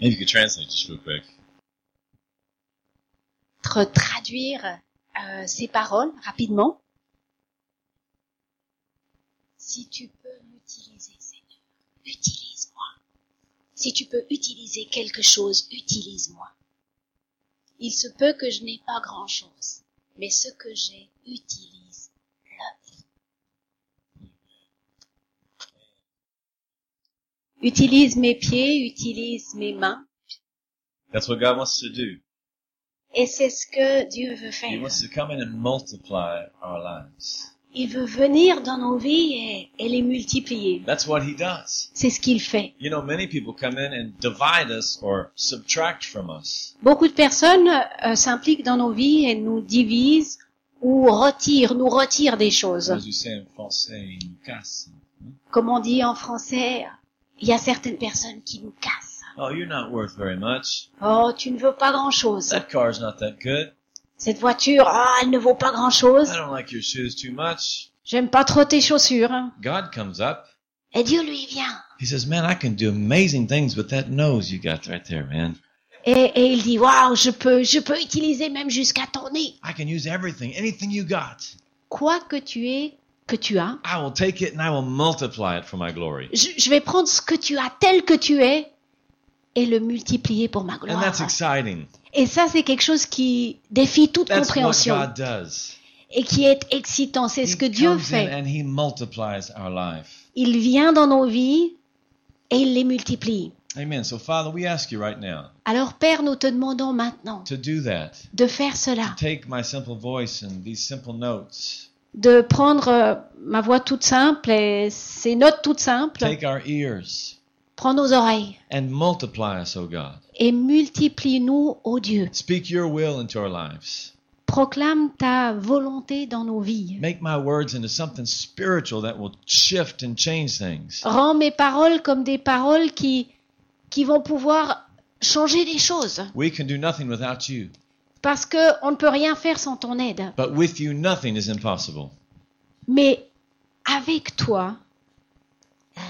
Maybe you could translate just real quick. Tra- traduire euh, ces paroles rapidement. Si tu peux m'utiliser, Seigneur, utilise-moi. Si tu peux utiliser quelque chose, utilise-moi. Il se peut que je n'ai pas grand-chose, mais ce que j'ai, utilise-le. Utilise mes pieds, utilise mes mains, That's what God wants to do. et c'est ce que Dieu veut He faire. wants to come in and multiply our lives. Il veut venir dans nos vies et, et les multiplier. That's what He does. C'est ce qu'il fait. You know, many people come in and divide us or subtract from us. Beaucoup de personnes euh, s'impliquent dans nos vies et nous divisent ou retirent, nous retirent des choses. As we say in français, nous cassent. Comme on dit en français, il y a certaines personnes qui nous cassent. Oh, you're not worth very much. Oh, tu ne veux pas grand-chose. That car's not that good. Cette voiture, ah, elle ne vaut pas grand-chose. I don't like your shoes too much. J'aime pas trop tes chaussures. God comes up. Et Dieu lui vient. He says, man, I can do amazing things with that nose you got right there, man. Et, et il dit, waouh, je peux, je peux utiliser même jusqu'à ton nez. I can use everything, anything you got. Quoi que tu aies, que tu as, I will take it and I will multiply it for my glory. je, je vais prendre ce que tu as tel que tu es et le multiplier pour ma And gloire. that's exciting. Et ça, c'est quelque chose qui défie toute That's what compréhension God does. et qui est excitant. C'est ce que Dieu fait. and he multiplies our life. Il vient dans nos vies et il les multiplie. Amen. So, Father, we ask you right now Alors, Père, nous te demandons maintenant to do that. de faire cela, Take my simple voice and these simple notes. De prendre euh, ma voix toute simple et ces notes toutes simples, Take our ears prends nos oreilles and multiply us, O God. et multiplie-nous, ô Dieu. Speak your will into our lives. Proclame ta volonté dans nos vies. Make my words into something spiritual that will shift and change things. Rends mes paroles comme des paroles qui, qui vont pouvoir changer les choses. We can do nothing without you, Parce que on ne peut rien faire sans ton aide. but with you, nothing is impossible. Mais avec toi,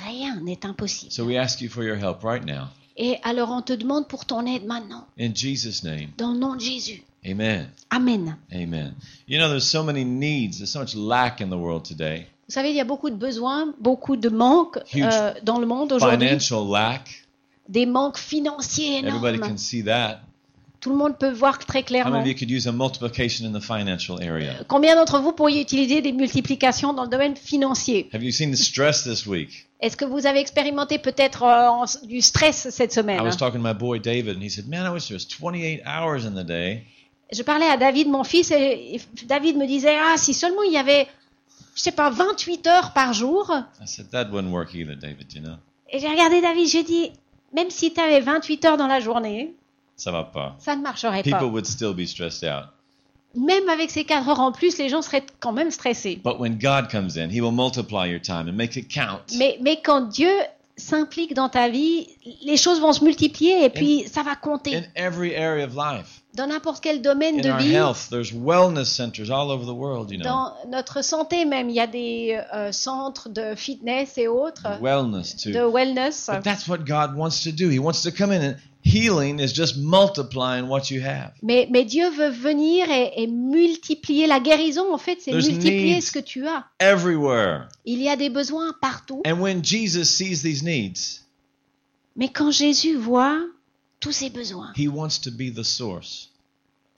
rien n'est impossible. So we ask you for your help right now. Et alors on te demande pour ton aide maintenant, In Jesus' name, dans le nom de Jésus. amen. Amen. Amen. You know, there's so many needs, there's so much lack in the world today. Vous savez, il y a beaucoup de besoins, beaucoup de manques euh, dans le monde aujourd'hui. Financial lack, Des manques financiers everybody énormes. can see that. Tout le monde peut voir très clairement. Combien d'entre vous pourriez utiliser des multiplications dans le domaine financier? Est-ce que vous avez expérimenté peut-être euh, du stress cette I semaine was talking to my boy David, and he said, Man, I wish there was 28 hours in the day. Je parlais à David, mon fils, et David me disait, ah, si seulement il y avait, je sais pas, 28 heures par jour. I said, That wouldn't work either, David, you know. Et j'ai regardé David, j'ai dit, même si tu avais 28 heures dans la journée, Ça va pas. ça ne marcherait People pas. would still be stressed out. Même avec ces 4 heures en plus, les gens seraient quand même stressés. But when God comes in, He will multiply your time and make it count. Mais, mais quand Dieu s'implique dans ta vie, les choses vont se multiplier et puis ça va compter. In every area of life. Dans n'importe quel domaine In de vie, health, there's wellness centers all over the world, you know. dans notre santé même, il y a des euh, centres de fitness et autres, Wellness de too. wellness. But that's what God wants to do. He wants to come in and healing is just multiplying what you have. Mais, mais Dieu veut venir et, et multiplier la guérison. En fait, c'est multiplier ce que tu as. Everywhere. Il y a des besoins partout. And when Jesus sees these needs, Mais quand Jésus voit tous ces besoins, he wants to be the source.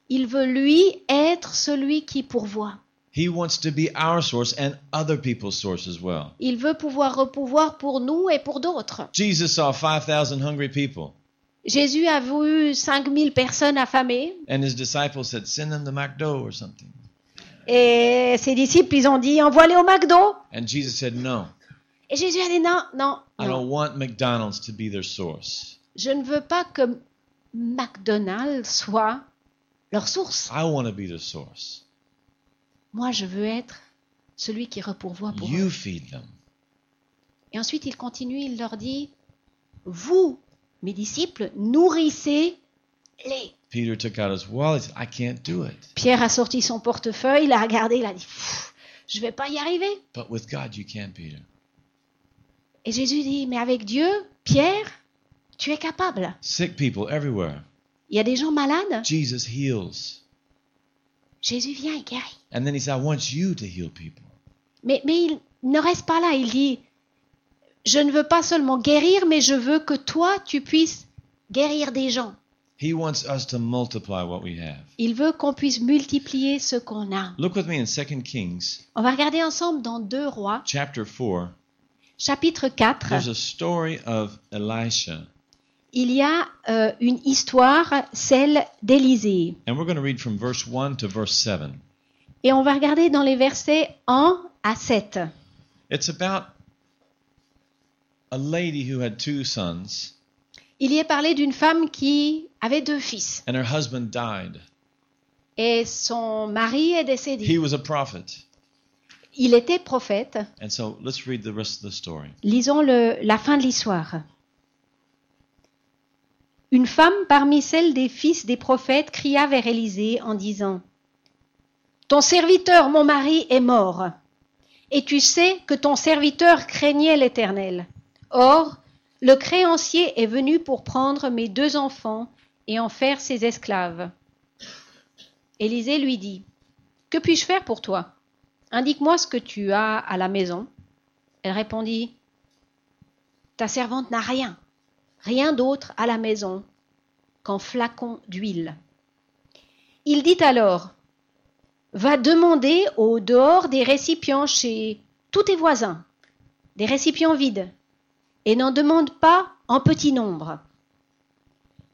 il veut lui être celui qui pourvoit. He wants to be our source and other people's source as well. Il veut pouvoir repouvoir pour nous et pour d'autres. Jesus saw 5,000 hungry people, Jésus a vu 5000 personnes affamées and his disciples said, Send them to McDo or something. et ses disciples, ils ont dit, envoie-les au McDo. And Jesus said, No, Et Jésus a dit, non, non, I non. don't want McDonald's to be their source. Je ne veux pas que McDonald's soit leur source. I want to be the source. Moi, je veux être celui qui repourvoie pour eux. You feed them. Et ensuite, il continue, il leur dit, vous, mes disciples, nourrissez-les. Peter took out his wallet. Said, I can't do it. Pierre a sorti son portefeuille, il a regardé, il a dit, je vais pas y arriver. But with God, you can, Peter. Et Jésus dit, mais avec Dieu, Pierre, Tu es capable. Sick people everywhere. Il y a des gens malades. Jesus heals. Jésus vient et guérit. And then he said, I want you to heal people. Mais, mais il ne reste pas là. Il dit, je ne veux pas seulement guérir, mais je veux que toi, tu puisses guérir des gens. He wants us to multiply what we have. Il veut qu'on puisse multiplier ce qu'on a. Look with me in 2 Kings On va regarder ensemble dans 2 Rois, chapter 4. chapitre 4. There's a story of Elisha. Il y a euh, une histoire, celle d'Élisée. And we're going to read from verse 1 to verse 7. Et on va regarder dans les versets 1 à 7. It's about a lady who had two sons, Il y est parlé d'une femme qui avait deux fils. and her husband died. Et son mari est He décédé. was a prophet. Il était prophète. And so let's read the rest of the story. Lisons le- la fin de l'histoire. Une femme parmi celles des fils des prophètes cria vers Élisée en disant Ton serviteur, mon mari, est mort. Et tu sais que ton serviteur craignait l'Éternel. Or, le créancier est venu pour prendre mes deux enfants et en faire ses esclaves. Élisée lui dit Que puis-je faire pour toi? Indique-moi ce que tu as à la maison. Elle répondit Ta servante n'a rien, rien d'autre à la maison qu'un flacon d'huile. Il dit alors Va demander au dehors des récipients chez tous tes voisins, des récipients vides, et n'en demande pas en petit nombre.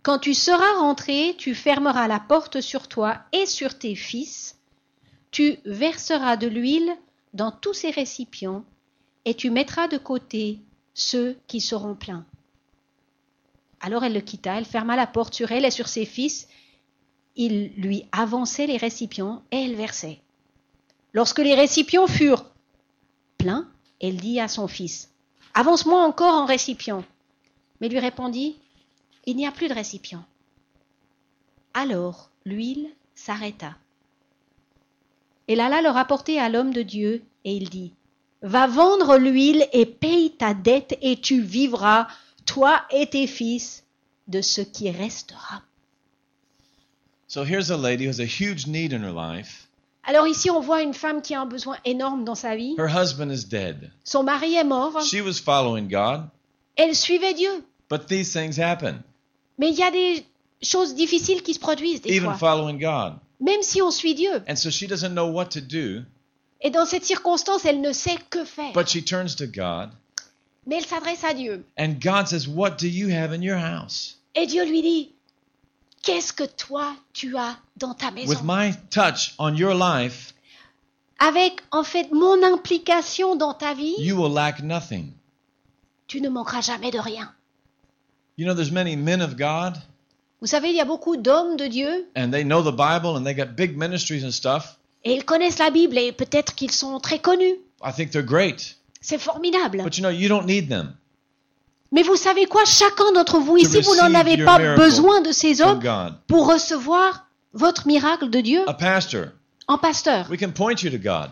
Quand tu seras rentré, tu fermeras la porte sur toi et sur tes fils, tu verseras de l'huile dans tous ces récipients, et tu mettras de côté ceux qui seront pleins. Alors elle le quitta, elle ferma la porte sur elle et sur ses fils. Il lui avançait les récipients et elle versait. Lorsque les récipients furent pleins, elle dit à son fils Avance-moi encore en récipient. Mais lui répondit Il n'y a plus de récipient. Alors l'huile s'arrêta. Elle alla le rapporter à l'homme de Dieu et il dit Va vendre l'huile et paye ta dette et tu vivras, toi et tes fils, de ce qui restera. So here's a lady who has a huge need in her life. Alors ici, on voit une femme qui a un besoin énorme dans sa vie. Her husband is dead. Son mari est mort. She was following God, Elle suivait Dieu. but these things happen. Mais il y a des choses difficiles qui se produisent des Even fois, following God. même si on suit Dieu. And so she doesn't know what to do, Et dans cette circonstance, elle ne sait que faire. but she turns to God. Mais elle s'adresse à Dieu. And God says, What do you have in your house? Et Dieu lui dit, qu'est-ce que toi tu as dans ta maison? With my touch on your life, Avec en fait mon implication dans ta vie, you will lack nothing. tu ne manqueras jamais de rien. You know, there's many men of God, Vous savez, il y a beaucoup d'hommes de Dieu and they know the Bible, and they got big ministries and stuff. et ils connaissent la Bible et peut-être qu'ils sont très connus. I think they're great. C'est formidable. But you know, you don't need them Mais vous savez quoi? Chacun d'entre vous ici, vous n'en avez pas besoin de ces hommes pour recevoir votre miracle de Dieu A pastor, en pasteur. we can point you to God,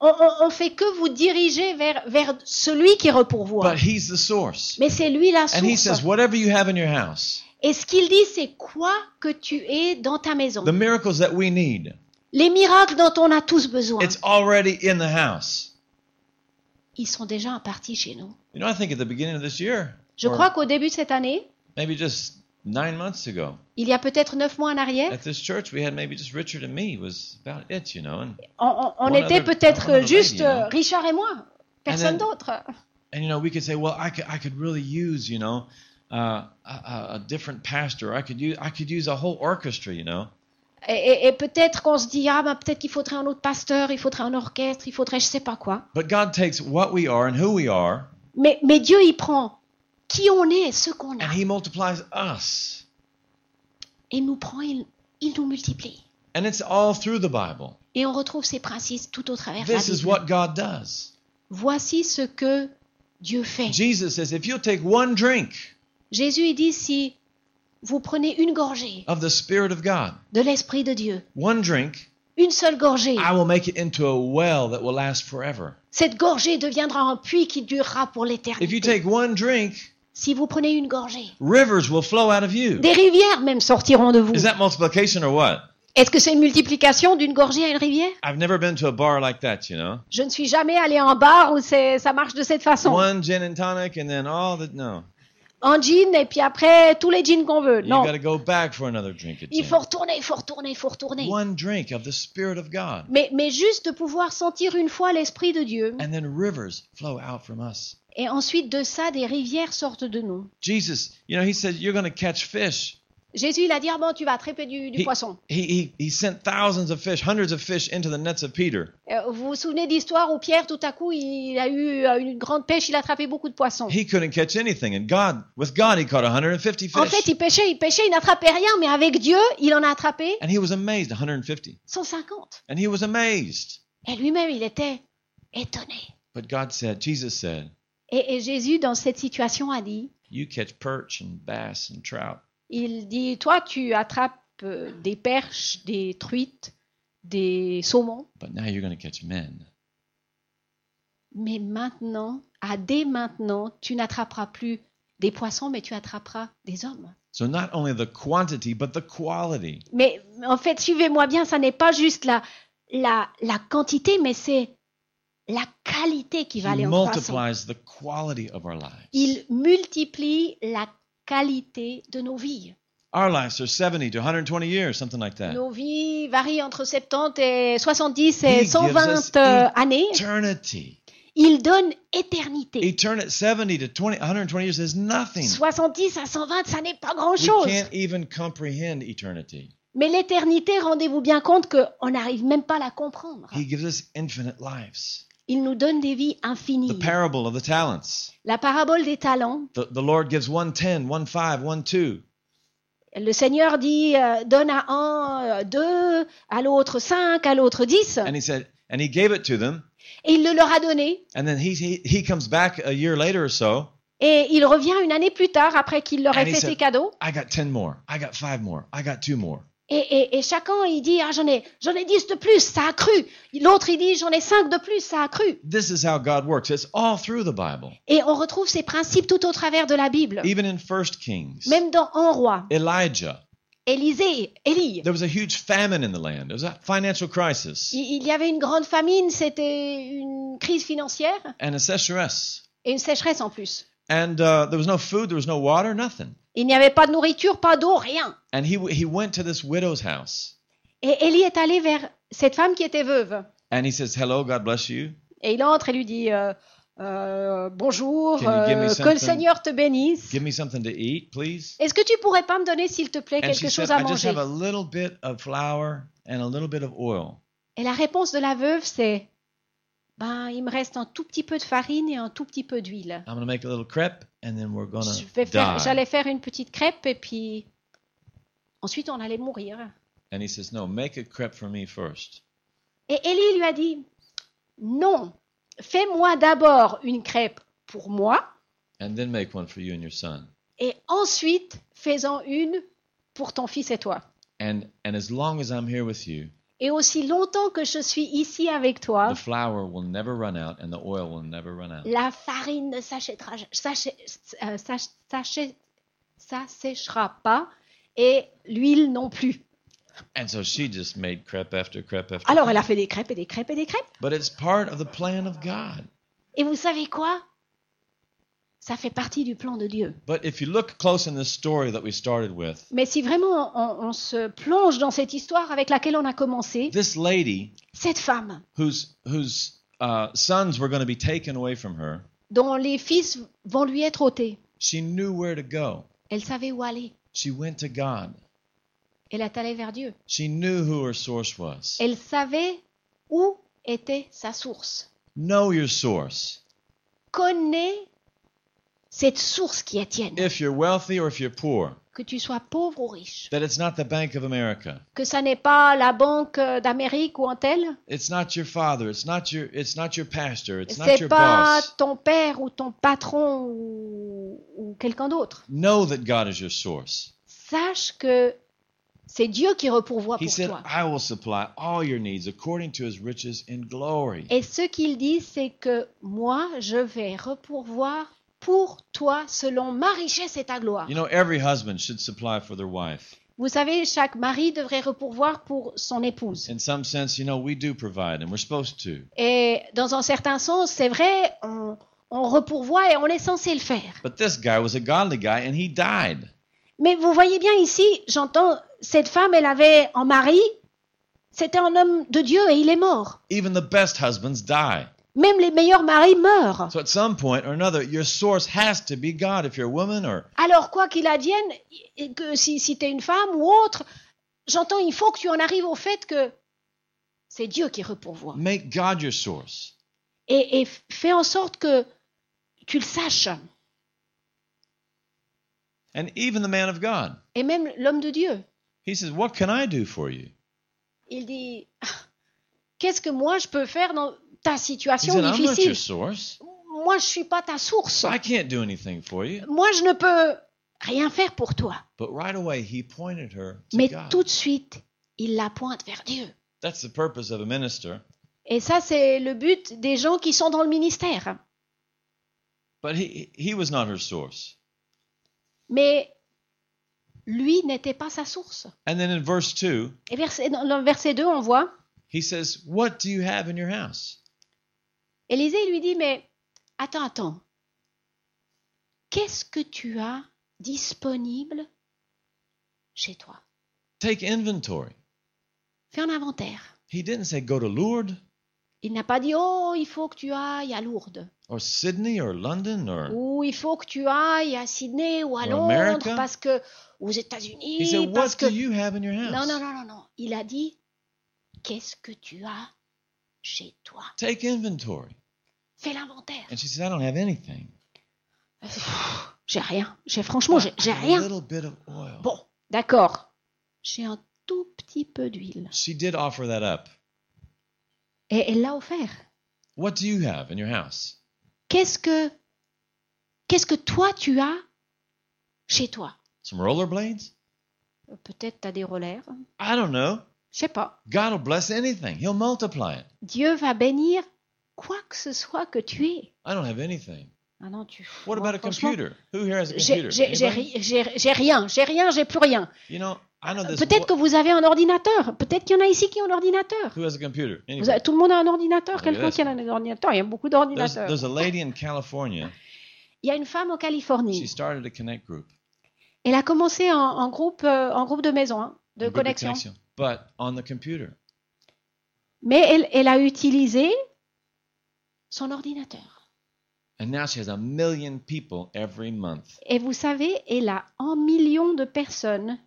On, on, on fait que vous diriger vers, vers celui qui repourvoit. but He's the source. Mais c'est lui la And He source. says, Whatever you have in your house, Et ce qu'il dit, c'est quoi que tu es dans ta maison. the miracles that we need, Les miracles dont on a tous besoin, it's already in the house. Ils sont déjà impartis chez nous. You know, I think at the beginning of this year, Je or crois qu'au début de cette année, maybe just nine months ago, il y a peut-être neuf mois en arrière, at this church, we had maybe just Richard and me was about it, you know. And, on, on- était peut-être juste lady, euh, Richard et moi, personne d'autre. and you know, we could say, well, I could, I could really use, you know, uh, a- a different pastor. I could use, I could use a whole orchestra, you know. Et, et- peut-être qu'on se dit, ah ben peut-être qu'il faudrait un autre pasteur, il faudrait un orchestre, il faudrait je sais pas quoi. But God takes what we are and who we are, Mais, mais Dieu, il prend qui on est ce qu'on a. and He multiplies us. Et il nous prend, il, il nous multiplie. And it's all through the Bible. Et on retrouve ces principes tout au travers de la This is Bible. what God does. Voici ce que Dieu fait. Jesus says, if you'll take one drink Jésus il dit si vous prenez une gorgée of the Spirit of God, de l'Esprit de Dieu, one drink, une seule gorgée, I will make it into a well that will last forever. cette gorgée deviendra un puits qui durera pour If you l'éternité. take one drink, si vous prenez une gorgée, rivers will flow out of you. des rivières même sortiront de vous. Is that multiplication or what? Est-ce que c'est une multiplication d'une gorgée à une rivière? I've never been to a bar like that, you know. Je ne suis jamais allé en bar où ça marche de cette façon. One gin and tonic and then all the no. En jean et puis après tous les jeans qu'on veut. Non. go back for another drink Il faut retourner, il faut retourner, il faut retourner. One drink of the Spirit of God. Mais, mais juste de pouvoir sentir une fois l'Esprit de Dieu. And then rivers flow out from us. Et ensuite de ça, des rivières sortent de nous. Jesus, you know, he said, You're going to catch fish. Jésus, il a dit, ah bon, tu vas attraper du, du He, poisson. he, he, he sent thousands of fish, hundreds of fish into the nets of Peter. Euh, Vous vous souvenez de l'histoire où Pierre, tout à coup, il a eu une grande pêche, il a attrapé beaucoup de poissons. He couldn't catch anything. And God, with God, he caught 150 En fait, fish. il pêchait, il pêchait, il n'attrapait rien, mais avec Dieu, il en a attrapé And he was amazed, 150. 150. And he was amazed. Et lui-même, il était étonné. But God said, Jesus said, Et, et Jésus, dans cette situation, a dit, You catch perch and bass and trout. Il dit, toi, tu attrapes euh, des perches, des truites, des saumons, But now you're going to catch men. mais maintenant, à dès maintenant, tu n'attraperas plus des poissons, mais tu attraperas des hommes. So not only the quantity, but the quality. Mais en fait, suivez-moi bien, ça n'est pas juste la, la, la quantité, mais c'est la qualité qui va He aller en lives. Il multiplie la qualité de nos vies. Our lives are 70 to 120 years, something like that. Nos vies varient entre 70 et 70 He et gives us 120 euh, années. Eternity. Il donne éternité. Eternity, 70 to 20, 120 years is nothing. 70 à 120, ça n'est pas We grand-chose. can't even comprehend eternity. Mais l'éternité, rendez-vous bien compte qu'on n'arrive même pas à la comprendre. He gives us infinite lives. Il nous donne des vies infinies. The parable of the talents. La parabole des talents, The, the Lord gives one 10, one 5, one 2. le Seigneur dit euh, donne à un euh, deux, à l'autre cinq, à l'autre dix, And he said, and he gave it to them. et il le leur a donné. And then he, he, he comes back a year later or so. Et il revient une année plus tard, après qu'il leur ait fait ses cadeaux. I got 10 more. I got 5 more. I got 2 more. Et, et, et chacun, il dit, ah, j'en ai, j'en ai 10 de plus, ça a cru. L'autre, il dit, j'en ai 5 de plus, ça a cru. This is how God works. It's all through the Bible. Et on retrouve ces principes tout au travers de la Bible. Even in First Kings, Même dans Un roi, Elijah, Élisée, Élie. there was a huge famine in the land. There was a financial crisis Il il y avait une grande famine, c'était une crise financière and a sécheresse. et une sécheresse en plus. And uh, there was no food, there was no water, nothing. Il n'y avait pas de nourriture, pas d'eau, rien. And he, he went to this widow's house Et Élie est allé vers cette femme qui était veuve. and he says, Hello, God bless you. Et il entre et lui dit euh, euh, Bonjour, euh, que something? le Seigneur te bénisse. Give me something to eat, please. Est-ce que tu pourrais pas me donner, s'il te plaît, quelque said, chose à I just manger have a little bit of flour and a little bit of oil. Et la réponse de la veuve, c'est Ben, il me reste un tout petit peu de farine et un tout petit peu d'huile. J'allais faire une petite crêpe et puis ensuite on allait mourir. And he says, No, make a crepe for me first. Et Élie lui a dit Non, fais-moi d'abord une crêpe pour moi And then make one for you and your son. et ensuite fais-en une pour ton fils et toi. And and as long as I'm here with you, Et aussi longtemps que je suis ici avec toi, the flour will never run out and the oil will never run out. la farine ne s'achètera s'achè- euh, s'asséchera pas et l'huile non plus. And so she just made crepe after crepe after Alors elle a fait des crêpes et des crêpes et des crêpes. But it's part of the plan of God. Et vous savez quoi? Ça fait partie du plan de Dieu. But if you look close in this story that we started with, Mais si vraiment on, on se plonge dans cette histoire avec laquelle on a commencé, this lady cette femme whose whose uh, sons were going to be taken away from her, dont les fils vont lui être ôtés, she knew where to go. elle savait où aller. She went to God. Elle est allée vers Dieu. She knew who her source was. Elle savait où était sa source. Know your source. Connais cette source qui est tienne. If you're wealthy or if you're poor, Que tu sois pauvre ou riche. that it's not the Bank of America. Que ça n'est pas la Banque d'Amérique ou un tel. It's not your father. It's not your. It's not your pastor. It's not C'est your pas boss. ton père ou ton patron ou, ou quelqu'un d'autre. Know that God is your source. Sache que c'est Dieu qui repourvoie He pour said, toi. "I will supply all your needs according to His riches in glory." Et ce qu'il dit, c'est que moi, je vais repourvoir pour toi selon ma richesse et ta gloire. You know, every husband should supply for their wife. Vous savez, chaque mari devrait repourvoir pour son épouse. In some sense, you know, we do provide, and we're supposed to. Et dans un certain sens, c'est vrai, on, on repourvoit et on est censé le faire. But this guy was a godly guy, and he died. Mais vous voyez bien ici, j'entends, cette femme, elle avait un mari, c'était un homme de Dieu et il est mort. Even the best husbands die. Même les meilleurs maris meurent. So at some point or another, your source has to be God. If you're a woman or Alors, quoi qu'il advienne, que si, si tu es une femme ou autre, j'entends, il faut que tu en arrives au fait que c'est Dieu qui repourvoit. make God your source. Et, et fais en sorte que tu le saches. And even the man of God, Et même l'homme de Dieu, he says, What can I do for you? il dit, qu'est-ce que moi je peux faire dans ta situation said, I'm not your difficile source? Moi, je suis pas ta source. I can't do anything for you. Moi, je ne peux rien faire pour toi. But right away, he pointed her to Mais God. tout de suite, il la pointe vers Dieu. That's the purpose of a minister. Et ça, c'est le but des gens qui sont dans le ministère. But he, he was not her source. Mais lui n'était pas sa source. And then in verse 2, Et verset- dans le verset 2, on voit, he says, What do you have in your house? Élisée lui dit, mais attends, attends, qu'est-ce que tu as disponible chez toi? Take inventory. Fais un inventaire. He didn't say go to Lourdes Il n'a pas dit, oh, il faut que tu ailles à Lourdes, or Sydney or London or. ou il faut que tu ailles à Sydney ou à Londres, America? parce que aux He États-Unis, said, parce What que... do you have in your house? Non, non, non, non, non. Il a dit, qu'est-ce que tu as chez toi? Take inventory. Fais l'inventaire. And she said, I don't have anything. J'ai rien. J'ai franchement, j'ai j'ai A rien. little bit of oil. Bon, d'accord. J'ai un tout petit peu d'huile. She did offer that up. Et elle l'a offert. What do you have in your house? Qu'est-ce que, qu'est-ce que toi tu as chez toi? Some rollerblades? Peut-être tu as des rollers. I don't know. Je sais pas. God will bless anything. He'll multiply it. Dieu va bénir quoi que ce soit que tu aies. I don't have anything. Ah non, tu. What about a computer? Who here has a J'ai computer? j'ai- rien, j'ai rien, j'ai plus rien. You know. Peut-être que vous avez un ordinateur. Peut-être qu'il y en a ici qui ont un ordinateur. Who has a computer? Avez- tout le monde a un ordinateur. Quelqu'un qui a un ordinateur. Il y a beaucoup There's, d'ordinateurs. there's a lady in California. Il y a une femme en She Californie. started a connect group. Elle a commencé en, en groupe, euh, en groupe de maison, hein, de group of connexion. but on the computer. Mais elle, elle a utilisé son ordinateur. And now she has a million people every month. Et vous savez, elle a un million de personnes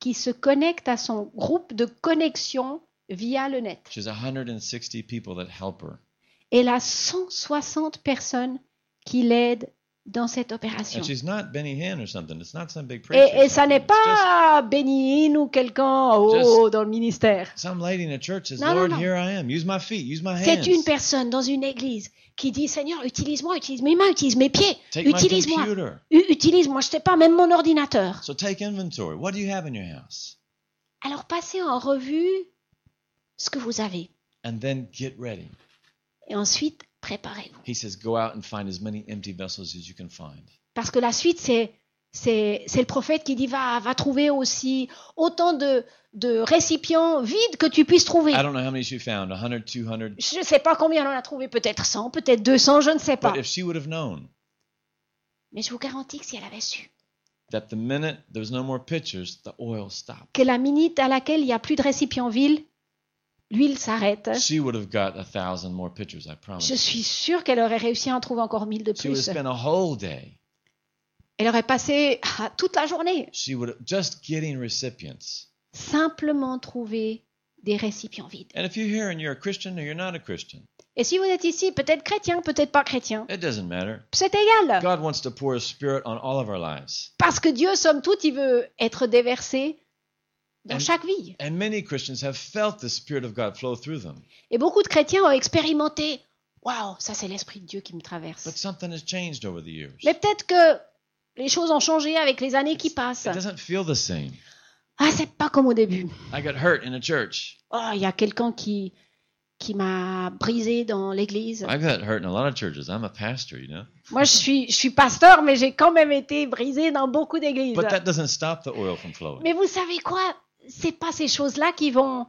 qui se connectent à son groupe de connexion via le net. She has 160 people that help her. Elle a 160 personnes qui l'aident dans cette opération. Benny Hinn Et, ça n'est pas Bénin ou quelqu'un dans le ministère. some lady in a church says, Non, non, Lord, non. here I am. Use my feet. Use my hands. C'est une personne dans une église qui dit Seigneur, utilise-moi, utilise mes mains, utilise mes pieds, utilise-moi, utilise-moi, je sais pas, même mon ordinateur. So take inventory. What do you have in your house? Alors passez en revue ce que vous avez And then get ready. et ensuite préparez-vous. He says, go out and find as many empty vessels as you can find. Parce que la suite, c'est le prophète qui dit va va trouver aussi autant de de récipients vides que tu puisses trouver. I don't know how many she found 100, 200. Je ne sais pas combien elle en a trouvé, peut-être 100, peut-être 200, je ne sais pas. But if she would have known Mais je vous garantis que si elle avait su that the minute there was no more pitchers, the oil stopped. que la minute à laquelle il n'y a plus de récipients vides, l'huile s'arrête, She would have got a thousand more pitchers, I promise. je suis sûre qu'elle aurait réussi à en trouver encore mille de She would have plus. spent a whole day. Elle aurait passé ah, toute la journée She would have just getting recipients. simplement trouver des récipients vides. And if you're here and you're a Christian or you're not a Christian, Et si vous êtes ici, peut-être chrétien, peut-être pas chrétien, it doesn't matter. c'est égal. God wants to pour His Spirit on all of our lives. Parce que Dieu, somme toute, il veut être déversé dans And- chaque vie. And many Christians have felt the Spirit of God flow through them. Et beaucoup de chrétiens ont expérimenté Waouh, ça c'est l'Esprit de Dieu qui me But traverse. something has changed over the years. Mais peut-être que les choses ont changé avec les années qui passent. It doesn't feel the same. Ah, c'est pas comme au début. I got hurt in a church. Oh, il y a quelqu'un qui, qui m'a brisé dans l'église. I got hurt in a lot of churches. I'm a pastor, you know. Moi, je suis, je suis pasteur, mais j'ai quand même été brisé dans beaucoup d'églises. But that doesn't stop the oil from flowing. Mais vous savez quoi? C'est pas ces choses-là qui vont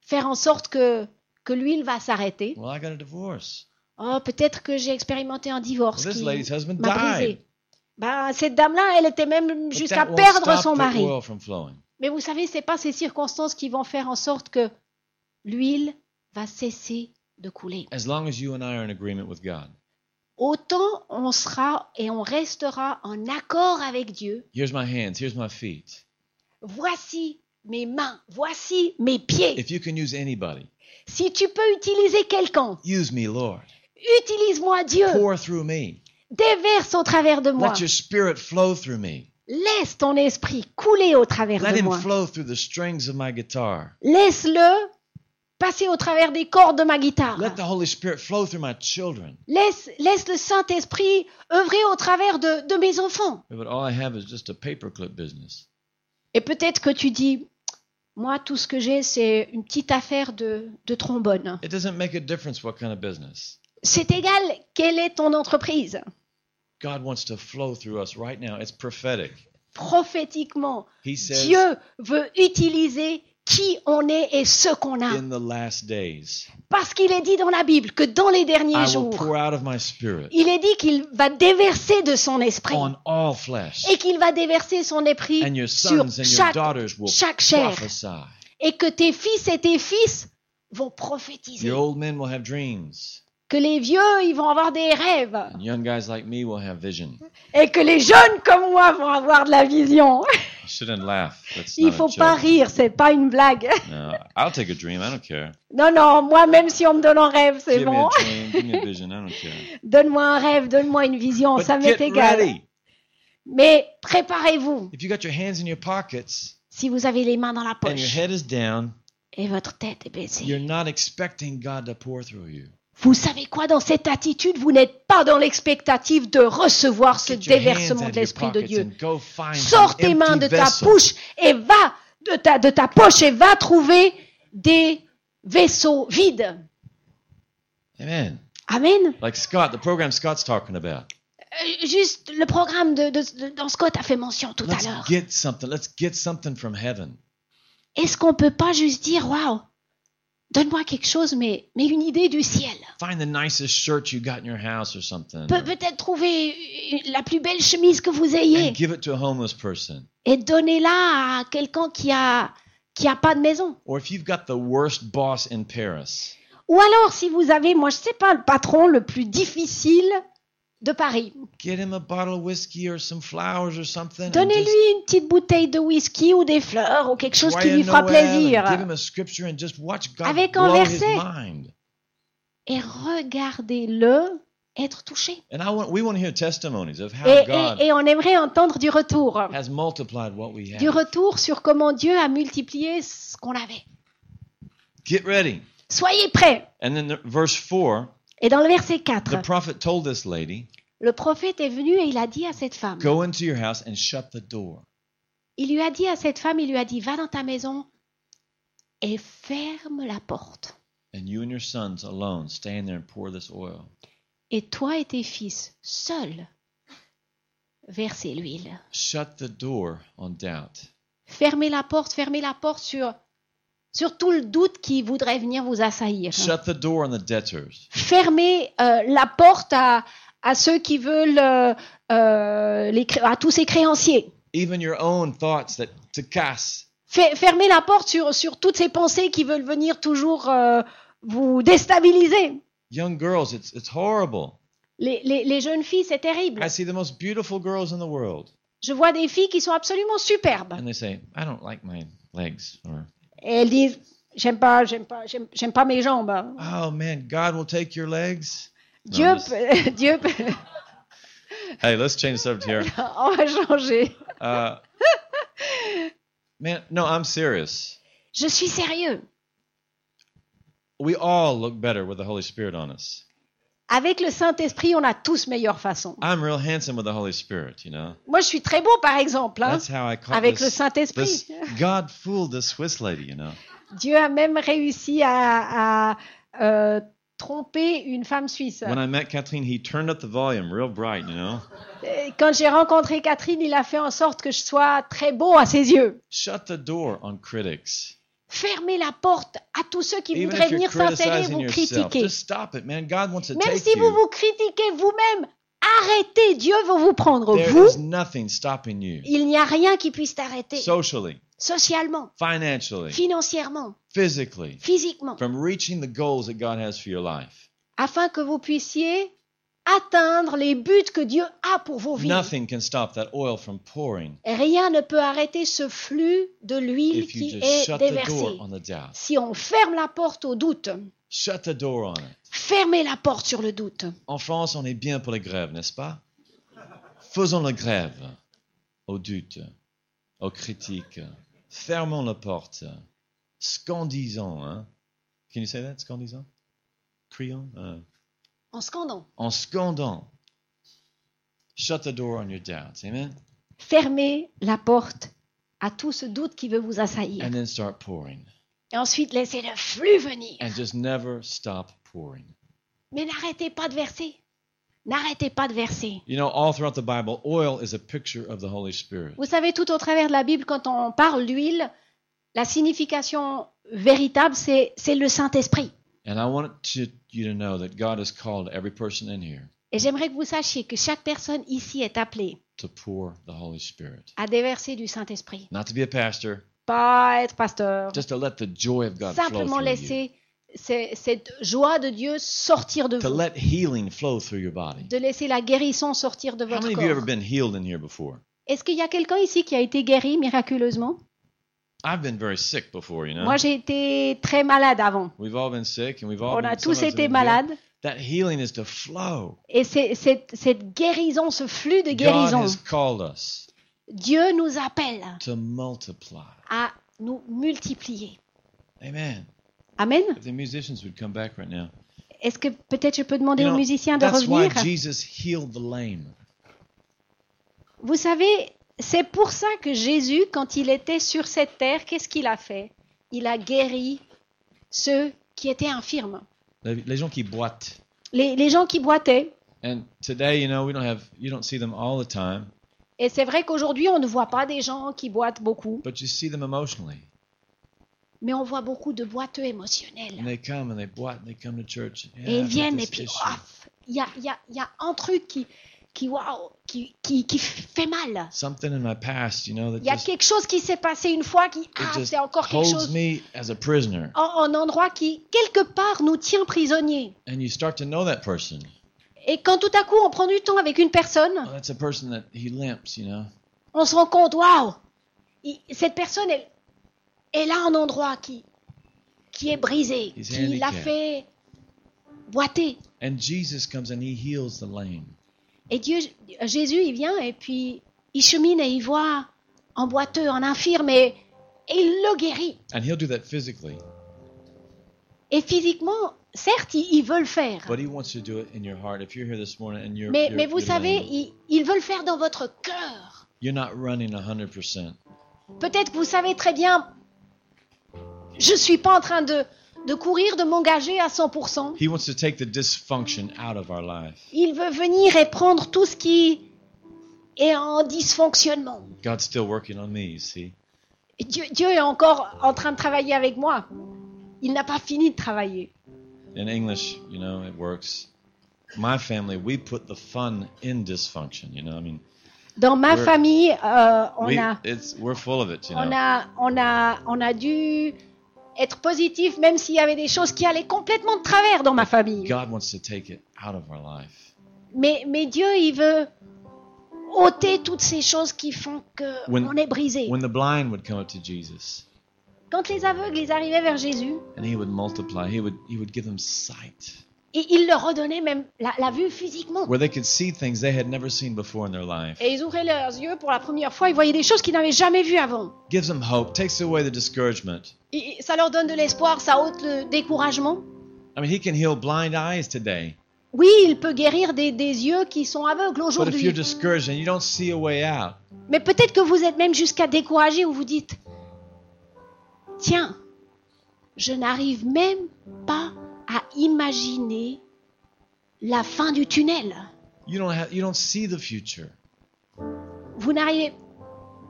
faire en sorte que, que l'huile va s'arrêter. Well, I got a divorce. Oh, peut-être que j'ai expérimenté un divorce Well, qui m'a brisé. Ben, cette dame-là, elle était même jusqu'à perdre son mari. Mais vous savez, c'est pas ces circonstances qui vont faire en sorte que l'huile va cesser de couler. As long as you and I are in agreement with God. Autant on sera et on restera en accord avec Dieu. Here's my hands. Here's my feet. Voici mes mains, voici mes pieds. If you can use anybody, Si tu peux utiliser quelqu'un, use me, Lord. utilise-moi Dieu. Pour through me. Déverse au travers de moi. Let your spirit flow through me. Laisse ton esprit couler au travers Let de him moi. flow through the strings of my guitar. Laisse-le passer au travers des cordes de ma guitare. Let the Holy Spirit flow through my children. Laisse, laisse le Saint-Esprit œuvrer au travers de, de mes enfants. But all I have is just a paperclip business. Et peut-être que tu dis, moi, tout ce que j'ai, c'est une petite affaire de, de trombone. It doesn't make a difference what kind of business. C'est égal, quelle est ton entreprise God wants to flow through us right now. It's prophetic. Prophétiquement, He says Dieu veut utiliser qui on est et ce qu'on a. in the last days, Parce qu'il est dit dans la Bible que dans les I derniers will jours, pour out of my spirit il est dit qu'il va déverser de son esprit on all flesh. et qu'il va déverser son esprit And your sur sons and your chaque, daughters will chaque chair prophesy. et que tes fils et tes fils vont prophétiser. Your old men will have dreams. Que les vieux, ils vont avoir des rêves And young guys like me will have vision. et que les jeunes comme moi vont avoir de la vision. You shouldn't laugh. That's Il not faut pas rire, c'est pas une blague. No, I'll take a dream. I don't care. Non, non, moi même si on me donne un rêve, c'est bon. I. Donne-moi un rêve, donne-moi une vision, But ça m'est égal. ready. Mais préparez-vous. You Si vous avez les mains dans la and your poche head is down, et votre tête est baissée. you're not expecting God to pour through you. Vous savez quoi, dans cette attitude, vous n'êtes pas dans l'expectative de recevoir ce déversement de l'Esprit de Dieu. Sors tes mains de ta bouche et va de ta, de ta poche et va trouver des vaisseaux vides. Amen. Amen. Like Scott, the program Scott's talking about. Euh, Juste le programme de, de, de- dont Scott a fait mention tout à Let's l'heure. get something. Let's get something from heaven. Est-ce qu'on peut pas juste dire, waouh, donne-moi quelque chose, mais, mais une idée du ciel. Find the nicest shirt you got in your house or something. Pe- Peut-être trouver la plus belle chemise que vous ayez and give it to a homeless person. et donnez-la à quelqu'un qui a qui a pas de maison. Or if you've got the worst boss in Paris, Ou alors si vous avez, moi je sais pas, le patron le plus difficile de Paris, get him a bottle of whiskey or some flowers or something. and donnez-lui une petite bouteille de whisky ou des fleurs ou quelque chose qui lui fera plaisir. Avec un verset. Et regardez-le être touché. Et, God et- et on aimerait entendre du retour. Du retour sur comment Dieu a multiplié ce qu'on avait. Get ready. Soyez prêts. And then the, verse 4, Et dans le verset 4, the prophet told this lady, le prophète est venu et il a dit à cette femme, Go into your house and shut the door. il lui a dit à cette femme, il lui a dit, va dans ta maison et ferme la porte. And you and your sons alone stay in there and pour this oil. Et toi et tes fils, seuls, versez l'huile. Shut the door on doubt. Fermez la porte, fermez la porte sur, sur tout le doute qui voudrait venir vous assaillir. Shut the door on the debtors. Fermez euh, la porte à, à ceux qui veulent, euh, euh, les, à tous ces créanciers. Even your own thoughts that to casse. Fe- Fermez la porte sur, sur toutes ces pensées qui veulent venir toujours vous déstabiliser. Young girls, it's, it's horrible. Les, les- les jeunes filles, c'est terrible. I see the most beautiful girls in the world. Je vois des filles qui sont absolument superbes. And they say, I don't like my legs. Or, Et elles disent, j'aime pas, j'aime pas, j'aime j'aime pas mes jambes. oh man, God will take your legs? Dieu, peut- Dieu, peut- Hey, let's change the subject here. on va changer. Uh, man, no, I'm serious. Je suis sérieux. We all look better with the Holy Spirit on us. Avec le Saint-Esprit, on a tous meilleure façon. I'm real handsome with the Holy Spirit, you know? Moi, je suis très beau, par exemple, hein, That's how I caught avec le Saint-Esprit. this. God fooled this Swiss lady, you know? Dieu a même réussi à, à- euh, trompé une femme suisse. When I met Kathleen, he turned up the volume real bright, you know? Et Quand j'ai rencontré Catherine, il a fait en sorte que je sois très beau à ses yeux. Shut the door on critics. Fermez la porte à tous ceux qui Even voudraient venir s'insérer et vous critiquer. it, Même si vous you. vous critiquez vous-même, arrêtez. Dieu va vous prendre. There Vous, is nothing stopping you. il n'y a rien qui puisse t'arrêter. Socially, Socialement, financially, financièrement, physically, physiquement. from reaching the goals that God has for your life. Afin que vous puissiez atteindre les buts que Dieu a pour vos vies. Nothing can stop that oil from pouring Rien ne peut arrêter ce flux de l'huile if you qui just est shut the déversé. door on the doubt. Si on ferme la porte au doute, Shut the door on it. fermez la porte sur le doute. En France, on est bien pour les grèves, n'est-ce pas? Faisons la grève aux doutes, aux critiques. Fermons la porte. Scandisons, hein Can you say that, scandisons? Crions? Euh, En scandant. En scandant. Shut the door on your doubts, amen Fermez la porte à tout ce doute qui veut vous assaillir. And then start pouring. Et ensuite, laissez le flux venir. And just never stop pouring. Mais n'arrêtez pas de verser. N'arrêtez pas de verser. You know, all throughout the Bible, oil is a picture of the Holy Spirit. Vous savez, tout au travers de la Bible, quand on parle d'huile, la signification véritable, c'est c'est le Saint-Esprit. And I want to, you to know that God has called every person in here Et j'aimerais que vous sachiez que chaque personne ici est appelée to pour the Holy Spirit. à déverser du Saint-Esprit. Not to be a pastor, Pas être pasteur. just to let the joy of God flow Simplement through you. laisser cette joie de Dieu sortir de To vous. let healing flow through your body. De laisser la guérison sortir de How votre many of you have ever corps. been healed in here before? Est-ce qu'il y a quelqu'un ici qui a été guéri miraculeusement? I've been very sick before, you know. Moi, j'ai été très malade avant. We've all been sick and we've all On been, a tous été malades. That healing is to flow. Et c'est- cette, cette guérison, ce flux de God guérison, has called us Dieu nous appelle to multiply. à nous multiplier. Amen. Amen. If the musicians would come back right now. Est-ce que peut-être je peux demander You aux know, musiciens de that's why revenir? Jesus healed the lame. Vous savez, c'est pour ça que Jésus, quand il était sur cette terre, qu'est-ce qu'il a fait? Il a guéri ceux qui étaient infirmes, Les, les gens qui boitent. les, les gens qui boitaient. And today, you know, we don't have, you don't see them all the time, Et c'est vrai qu'aujourd'hui, on ne voit pas des gens qui boitent beaucoup, but you see them emotionally. mais on voit beaucoup de boiteux And émotionnels. they come and they boite and they come to church. Yeah, Et ils viennent et puis, y a, y, a, il y a un truc qui, qui, waouh, qui, qui, qui fait mal. Something in my past, you know, that Il y a just, quelque chose qui s'est passé une fois qui, ah, c'est encore quelque holds chose, me as a prisoner. en, en endroit qui, quelque part, nous tient prisonniers. And you start to know that person. Et quand tout à coup, on prend du temps avec une personne, Oh, that's a person that he limps, you know. on se rend compte, waouh, cette personne, elle, elle a un endroit qui, qui est brisé, He's qui l'a fait boiter. And Jesus comes and he heals the lame. Et Dieu, Jésus, il vient et puis il chemine et il voit un boiteux, un infirme et, et il le guérit. And he'll do that physically, Et physiquement, certes, il, il veut le faire. but he wants to do it in your heart. If you're here this morning and you're, Mais, vous savez, il, il veut le faire dans votre cœur. you're not running 100%. Peut-être que vous savez très bien, je ne suis pas en train de, de courir, de m'engager à 100%. He wants to take the dysfunction out of our life. Il veut venir et prendre tout ce qui est en dysfonctionnement. God's still working on me, you see. Dieu, Dieu est encore en train de travailler avec moi. Il n'a pas fini de travailler. In English, you know, it works. My family, we put the fun in dysfunction, you know. I mean, Dans ma famille, euh, on, we, a, it's, we're full of it, you on, know. a, on, a, on a dû être positif, même s'il y avait des choses qui allaient complètement de travers dans ma famille. God wants to take it out of our life. Mais, mais Dieu, il veut ôter toutes ces choses qui font que When- on est brisé. When the blind would come up to Jesus Quand les aveugles, ils arrivaient vers Jésus, and he would multiply, he would, he would give them sight et il leur redonnait même la, la vue physiquement. where they could see things they had never seen before in their life. Et ils ouvraient leurs yeux pour la première fois, ils voyaient des choses qu'ils n'avaient jamais vues avant. Gives them hope, takes away the discouragement. Et ça leur donne de l'espoir, ça ôte le découragement. I mean, he can heal blind eyes today. Oui, il peut guérir des, des yeux qui sont aveugles But if you're aujourd'hui. discouraged and you don't see a way out, Mais peut-être que vous êtes même jusqu'à décourager où vous dites, tiens, je n'arrive même pas à imaginer la fin du tunnel. You don't have you don't see the future. Vous n'arrivez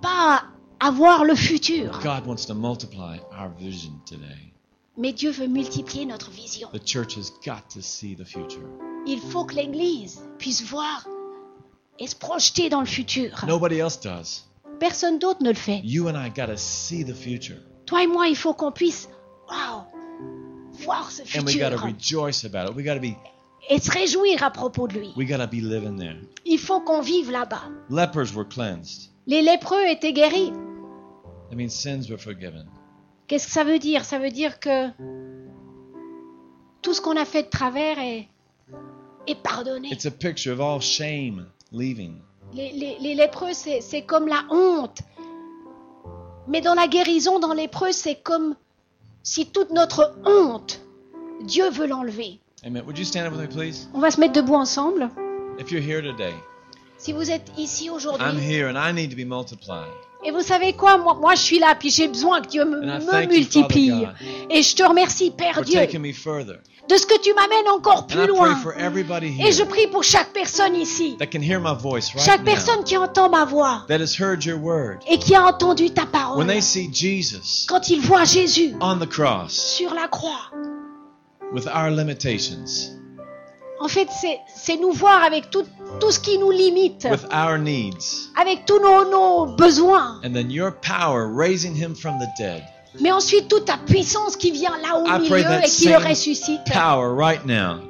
pas à voir le futur. God wants to multiply our vision today. Mais Dieu veut multiplier notre vision. The church has got to see the future. Il faut que l'Église puisse voir et se projeter dans le futur. Nobody else does. Personne d'autre ne le fait. You and I got to see the future. Toi et moi, il faut qu'on puisse waouh, voir ce And we rejoice about it. We got to be et se réjouir à propos de lui. we be living there. Il faut qu'on vive là-bas. Lepers were cleansed. Les lépreux étaient guéris. That means sins were forgiven. Qu'est-ce que ça veut dire? Ça veut dire que tout ce qu'on a fait de travers est, est pardonné. It's a picture of all shame leaving. Les, les- les lépreux, c'est c'est comme la honte. Mais dans la guérison, dans lépreux, c'est comme si toute notre honte, Dieu veut l'enlever. Amen. Would you stand up with me, please? On va se mettre debout ensemble. If you're here today, Si vous êtes ici I'm aujourd'hui, here and I need to be multiplied. et vous savez quoi, moi, moi je suis là, puis j'ai besoin que Dieu me, And I me thank you, multiplie. Father Et je te remercie, Père for Dieu, taking me further. de ce que tu m'amènes encore And plus I loin. pray for everybody Et je here prie pour chaque personne ici, that can hear my voice right chaque now, personne qui entend ma voix that has heard your word. et qui a entendu ta When parole. they see Jesus Quand ils voient Jésus on the cross sur la croix, with our limitations, en fait, c'est- c'est nous voir avec tout, tout ce qui nous limite, with our needs, avec tous nos, nos besoins, and then your power raising him from the dead, mais ensuite toute ta puissance qui vient là au I milieu et qui le ressuscite. right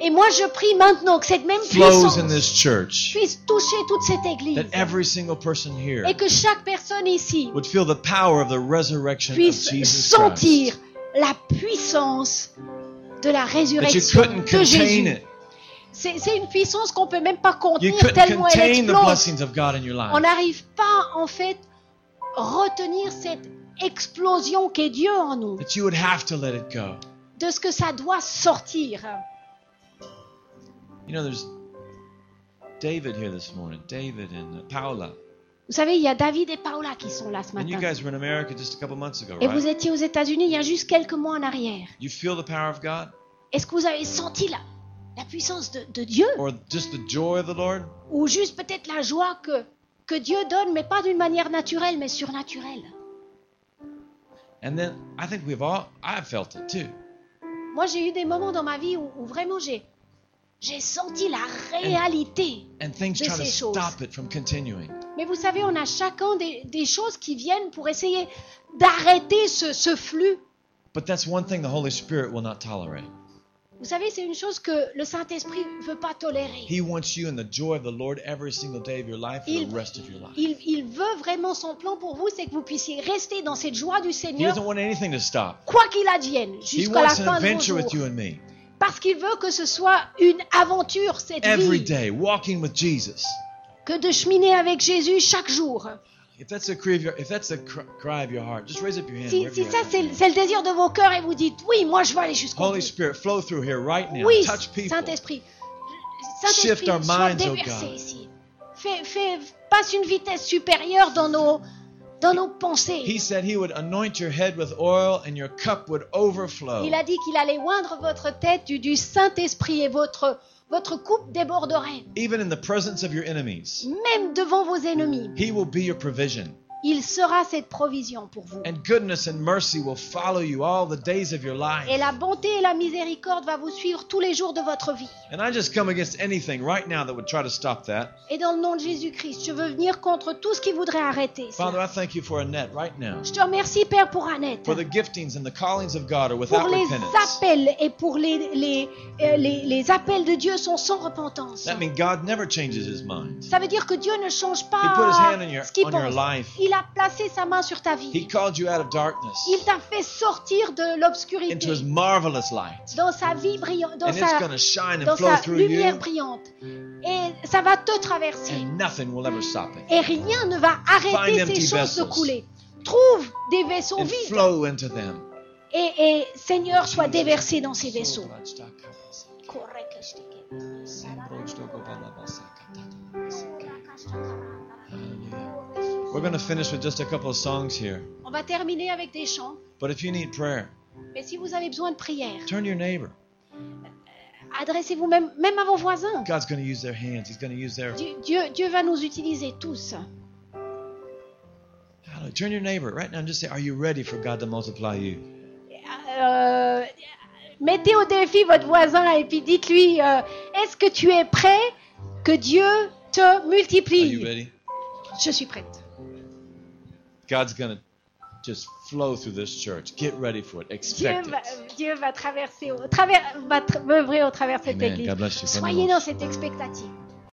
Et moi, je prie maintenant que cette même puissance in this church, puisse toucher toute cette église that every single person here et que chaque personne ici would feel the power of the resurrection of puisse sentir la puissance de la résurrection de Jésus. it. C'est une puissance qu'on peut même pas contenir tellement elle explose. On n'arrive pas en fait retenir cette explosion qu'est Dieu en nous, That you would have to let it go. de ce que ça doit sortir. You know, there's David here this morning, David and uh, Paula. Vous savez, il y a David et Paola qui sont là ce And you matin. guys were in America just a couple months ago, Et vous étiez aux États-Unis il y a juste quelques mois en arrière. You feel the power of God? Est-ce que vous avez senti la, la puissance de, de Dieu Or just the joy of the Lord? Ou juste peut-être la joie que, que Dieu donne, mais pas d'une manière naturelle, mais surnaturelle And then I think we've all, I've felt it too. Moi, j'ai eu des moments dans ma vie où, où vraiment j'ai, j'ai senti la réalité. And things De try to ces choses. stop it from continuing. Mais vous savez, on a chacun des, des choses qui viennent pour essayer d'arrêter ce, ce flux. But that's one thing the Holy Spirit will not tolerate. Vous savez, c'est une chose que le Saint-Esprit ne veut pas tolérer. He wants you in the joy of the Lord every single day of your life for Il- the rest of your life. Il, il veut vraiment son plan pour vous, c'est que vous puissiez rester dans cette joie du He Seigneur, doesn't want anything to stop. quoi qu'il advienne, jusqu'à la fin de vos adventure with you jours. and me. Parce qu'il veut que ce soit une aventure, cette Every vie, day, walking with Jesus. que de cheminer avec Jésus chaque jour. If that's the cry of your, if that's the cr- cry of your heart, just raise up your hand. Si, si ça c'est le désir de vos cœurs et vous dites oui, moi je veux aller jusqu'au Holy bout. Spirit, flow through here right now. Oui, Touch people. Saint-Esprit. Shift Saint-Esprit, our sois minds, oh déversé God. ici. Fais, fais, passe une vitesse supérieure dans nos, dans nos pensées. He said he would anoint your head with oil and your cup would overflow. Il a dit qu'il allait oindre votre tête du, du Saint-Esprit et votre, votre coupe déborderait. Even in the presence of your enemies, Même devant vos ennemis, he will be your provision. Il sera cette provision pour vous. And goodness and mercy will follow you all the days of your life. Et la bonté et la miséricorde va vous suivre tous les jours de votre vie. And I just come against anything right now that would try to stop that. Et dans le nom de Jésus-Christ, je veux venir contre tout ce qui voudrait arrêter. Father, I thank you for Annette right now. Je te remercie, Père, pour Annette. For the giftings and the callings of God are Pour without les repentance. appels et pour les, les, euh, les, les appels de Dieu sont sans repentance. That means God never changes his mind. Ça veut dire que Dieu ne change He put his pas hand on your, ce qu'il on your pense. life. Il a placé sa main sur ta He vie. called you out of darkness Il t'a fait sortir de into his l'obscurité marvelous light. dans sa vie brillante, dans And it's sa, going to shine dans and flow sa through lumière you. brillante. Et ça va te traverser. And nothing will ever stop it. Et rien ne va Find arrêter empty ces choses de vessels. couler. Trouve des vaisseaux And vides. flow into them. Et, et Seigneur, sois déversé dans ces vaisseaux. We're going to finish with just a couple of songs here. On va terminer avec des chants. But if you need prayer, Mais si vous avez besoin de prière, turn to your neighbor. Adressez-vous même, même à vos voisins. God's going to use their hands. He's going to use their. Dieu, Dieu, Dieu va nous utiliser tous. Hallelujah. Turn your neighbor right now and just say, Are you ready for God to multiply you? Euh, mettez au défi votre voisin et puis dites-lui, euh, est-ce que tu es prêt que Dieu te Are you multiplie? ready? Je suis prête. God's going to just flow through this church. Get ready for it. Dieu Expect va, it. Dieu va traverser, au travers, va œuvrer au travers de cette Amen. église. Soyez dans cette expectative.